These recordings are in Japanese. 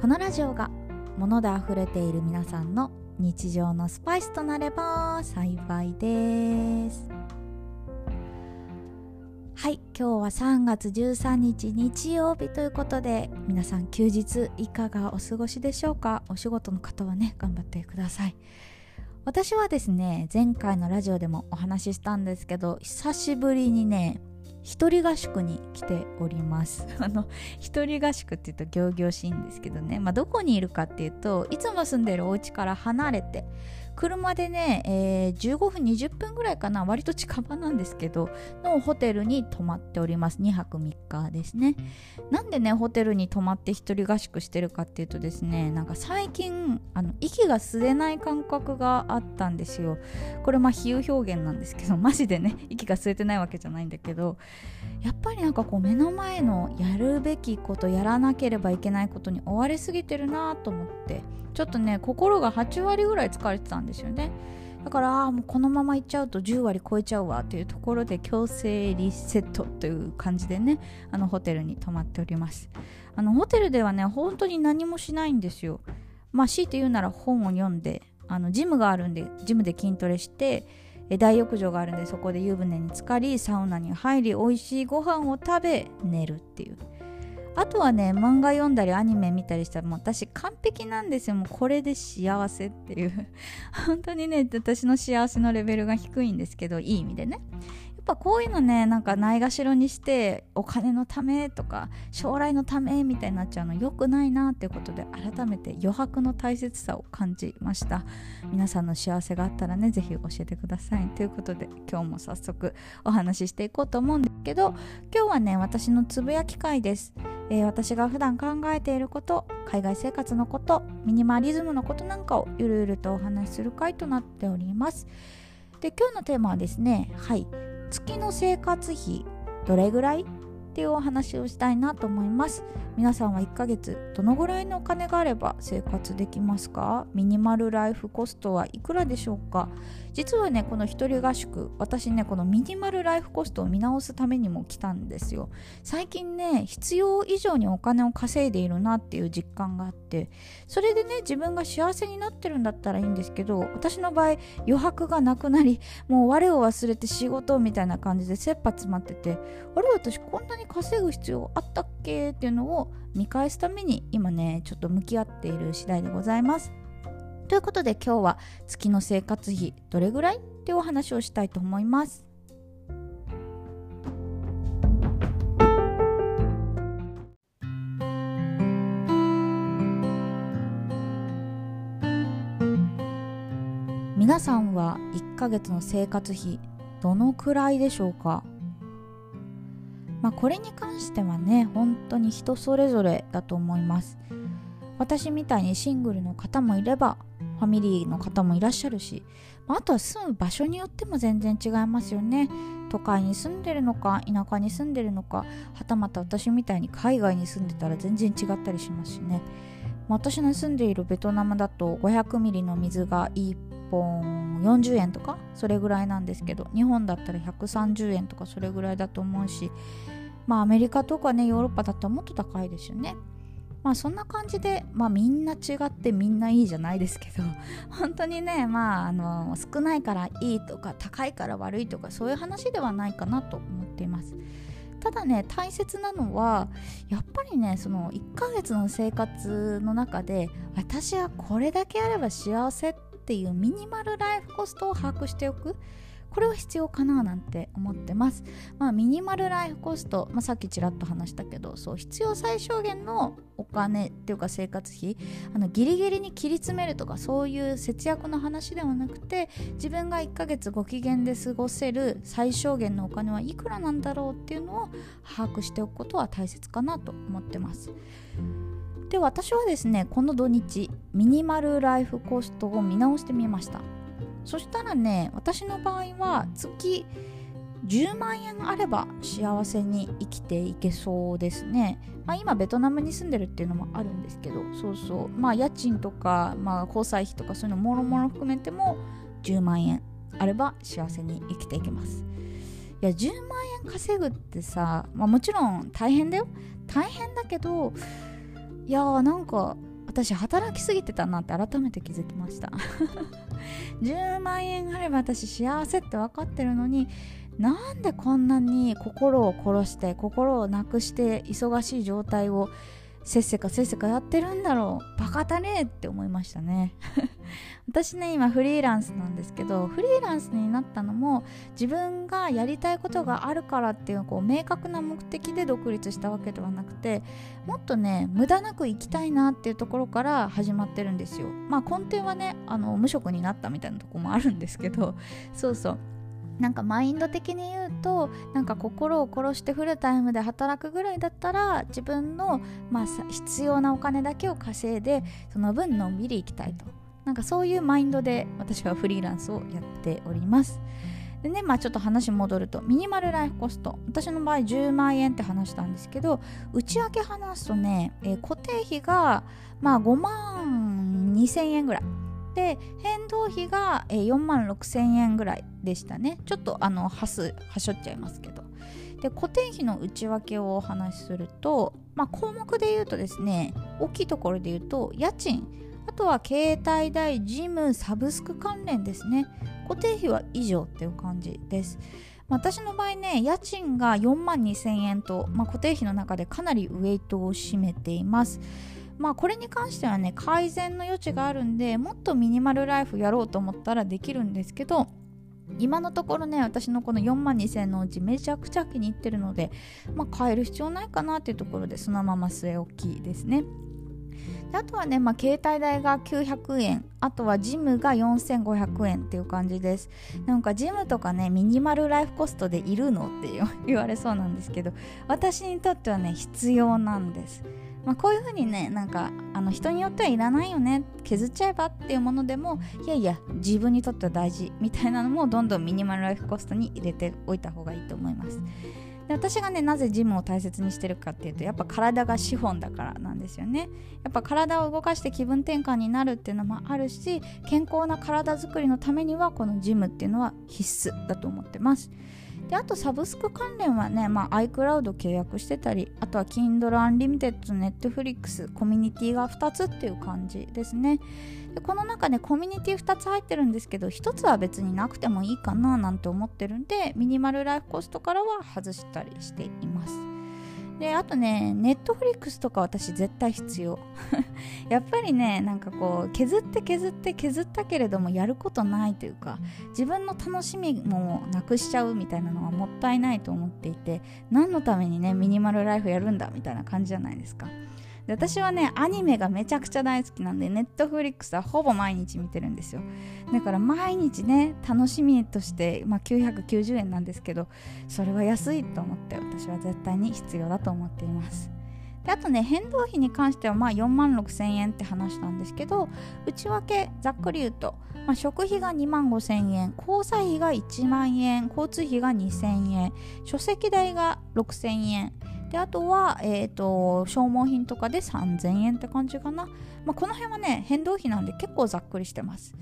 このラジオが物であふれている皆さんの日常のスパイスとなれば幸いです。はい今日は3月13日日曜日ということで皆さん休日いかがお過ごしでしょうか？お仕事の方はね頑張ってください。私はですね前回のラジオでもお話ししたんですけど久しぶりにね一人合宿に来ております。あの一人合宿って言うと行々しいんですけどね、まあ、どこにいるかっていうといつも住んでるお家から離れて車でね、えー、15分20分ぐらいかな割と近場なんですけどのホテルに泊まっております。2泊3日ですね。なんでねホテルに泊まって一人合宿してるかっていうとですねなんか最近あの息が吸えない感覚があったんですよ。これまあ比喩表現なんですけど マジでね息が吸えてないわけじゃないんだけどやっぱりなんかこう目の前のやるべきことやらなければいけないことに追われすぎてるなと思ってちょっとね心が8割ぐらい疲れてたんですよね。だからあもうこのままいっちゃうと10割超えちゃうわというところで強制リセットという感じでねあのホテルに泊まっております。あのホテルではね本当に何もしないんですよ。まあ強いて言うなら本を読んであのジムがあるんでジムで筋トレして大浴場があるんでそこで湯船に浸かりサウナに入り美味しいご飯を食べ寝るっていう。あとはね漫画読んだりアニメ見たりしたらもう私完璧なんですよ。もうこれで幸せっていう。本当にね私の幸せのレベルが低いんですけどいい意味でね。っぱこういうのねなんかないがしろにしてお金のためとか将来のためみたいになっちゃうの良くないなっていうことで改めて余白の大切さを感じました。皆さんの幸せがあったらね是非教えてください。ということで今日も早速お話ししていこうと思うんですけど今日はね私のつぶやき会です。えー、私が普段考えていること海外生活のことミニマリズムのことなんかをゆるゆるとお話しする回となっております。で今日のテーマはですねはい。月の生活費どれぐらいっていうお話をしたいなと思います。皆さんは1ヶ月どのぐらいのお金があれば生活できますか？ミニマルライフコストはいくらでしょうか？実はねこの一人合宿私ねこのミニマルライフコストを見直すためにも来たんですよ。最近ね必要以上にお金を稼いでいるなっていう実感があってそれでね自分が幸せになってるんだったらいいんですけど私の場合余白がなくなりもう我を忘れて仕事みたいな感じで切羽詰まっててあれ私こんなに稼ぐ必要あったっけ？っていうのを見返すために今ねちょっと向き合っている次第でございます。ということで今日は月の生活費どれぐらいっていうお話をしたいと思います。皆さんは1ヶ月の生活費どのくらいでしょうか？まあこれに関してはね本当に人それぞれだと思います私みたいにシングルの方もいればファミリーの方もいらっしゃるしまあとは住む場所によっても全然違いますよね。都会に住んでるのか田舎に住んでるのかはたまた私みたいに海外に住んでたら全然違ったりしますしね。ま私の住んでいるベトナムだと500ミリの水が1本40円とかそれぐらいなんですけど日本だったら130円とかそれぐらいだと思うしまあアメリカとかねヨーロッパだったらもっと高いですよね。まあそんな感じで、まあみんな違ってみんないいじゃないですけど、本当にね、まああの、少ないからいいとか高いから悪いとかそういう話ではないかなと思っています。ただね、大切なのは、やっぱりね、その1ヶ月の生活の中で、私はこれだけあれば幸せっていうミニマルライフコストを把握しておく。これは必要かななんて思ってます。まあ、ミニマルライフコスト、まあ、さっきちらっと話したけどそう必要最小限のお金っていうか生活費あのギリギリに切り詰めるとかそういう節約の話ではなくて自分が1ヶ月ご機嫌で過ごせる最小限のお金はいくらなんだろうっていうのを把握しておくことは大切かなと思ってます。で私はですねこの土日ミニマルライフコストを見直してみましたそしたらね私の場合は月10万円あれば幸せに生きていけそうですね、まあ、今ベトナムに住んでるっていうのもあるんですけどそうそう。まあ家賃とか、まあ、交際費とかそういうのもろもろ含めても10万円あれば幸せに生きていけます。いや10万円稼ぐってさ、まあ、もちろん大変だよ。大変だけどいやーなんか私働きすぎてたなって改めて気づきました。10万円あれば私幸せって分かってるのになんでこんなに心を殺して心をなくして忙しい状態をせっせかせっせかやってるんだろう。バカだねって思いましたね。私ね今フリーランスなんですけどフリーランスになったのも自分がやりたいことがあるからっていうこう明確な目的で独立したわけではなくてもっとね無駄なく生きたいなっていうところから始まってるんですよ。まあ根底はねあの無職になったみたいなとこもあるんですけどそうそう。なんかマインド的に言うとなんか心を殺してフルタイムで働くぐらいだったら自分の、まあ、必要なお金だけを稼いでその分のんびりいきたいと。なんかそういうマインドで私はフリーランスをやっております。でねまあちょっと話戻るとミニマルライフコスト。私の場合10万円って話したんですけど内訳話すとね、えー、固定費がまあ5万2000円ぐらい。で変動費が4万6000円ぐらいでしたね。ちょっとあのはすはしょっちゃいますけど。で固定費の内訳をお話しすると、まあ、項目で言うとですね大きいところで言うと家賃。あとは携帯代ジムサブスク関連ですね。固定費は以上っていう感じです。私の場合ね家賃が4万2000円と、まあ、固定費の中でかなりウェイトを占めています。まあこれに関してはね改善の余地があるんでもっとミニマルライフやろうと思ったらできるんですけど今のところね私のこの4万2000のうちめちゃくちゃ気に入ってるので、まあ、変える必要ないかなっていうところでそのまま据え置きですね。であとはね、まあ、携帯代が900円あとはジムが4500円っていう感じですなんかジムとかねミニマルライフコストでいるのって言われそうなんですけど私にとってはね必要なんですまあ、こういうふうにねなんかあの人によってはいらないよね削っちゃえばっていうものでもいやいや自分にとっては大事みたいなのもどんどんミニマルライフコストに入れておいた方がいいと思います。で私がねなぜジムを大切にしてるかっていうとやっぱ体が資本だからなんですよね。やっぱ体を動かして気分転換になるっていうのもあるし健康な体づくりのためにはこのジムっていうのは必須だと思ってます。であとサブスク関連はね、まあ、iCloud 契約してたりあとは Kindle Unlimited、Netflix コミュニティが2つっていう感じですね。でこの中ねコミュニティ2つ入ってるんですけど1つは別になくてもいいかななんて思ってるんでミニマルライフコストからは外したりしています。であとねネットフリックスとか私絶対必要。やっぱりねなんかこう削って削って削ったけれどもやることないというか自分の楽しみもなくしちゃうみたいなのはもったいないと思っていて何のためにねミニマルライフやるんだみたいな感じじゃないですか。で私はねアニメがめちゃくちゃ大好きなんでネットフリックスはほぼ毎日見てるんですよ。だから毎日ね楽しみとして、まあ、990円なんですけどそれは安いと思って私は絶対に必要だと思っています。であとね変動費に関してはまあ4万6千円って話したんですけど内訳ざっくり言うと、まあ、食費が2万5千円交際費が1万円交通費が2千円書籍代が6千円であとは、えーと、消耗品とかで3000円って感じかな、まあ、この辺はね変動費なんで結構ざっくりしてます。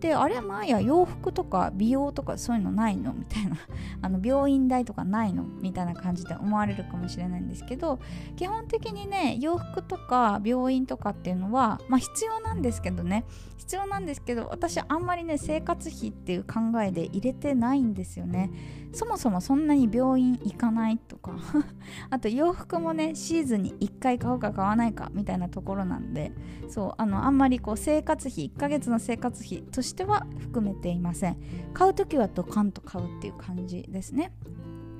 であれまあや洋服とか美容とかそういうのないの？みたいな。あの病院代とかないの？みたいな感じで思われるかもしれないんですけど基本的にね洋服とか病院とかっていうのはまあ必要なんですけどね。必要なんですけど私あんまりね生活費っていう考えで入れてないんですよね。そもそもそんなに病院行かないとか あと洋服もねシーズンに1回買うか買わないかみたいなところなんでそうあのあんまりこう生活費1ヶ月の生活費としては含めていません。買う時はドカンと買うっていう感じですね。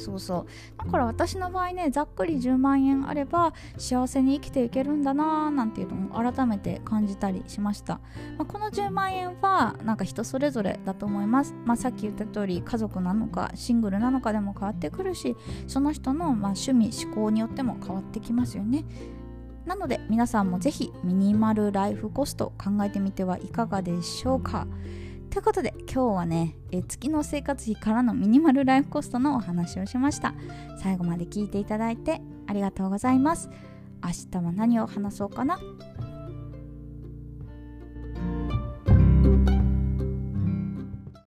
そうそう。だから私の場合ねざっくり10万円あれば幸せに生きていけるんだなーなんていうのも改めて感じたりしました、まあ、この10万円はなんか人それぞれだと思います、まあ、さっき言った通り家族なのかシングルなのかでも変わってくるしその人のま趣味思考によっても変わってきますよね。なので皆さんもぜひミニマルライフコスト考えてみてはいかがでしょうか。ということで今日はねえ月の生活費からのミニマルライフコストのお話をしました。最後まで聞いていただいてありがとうございます。明日は何を話そうかな？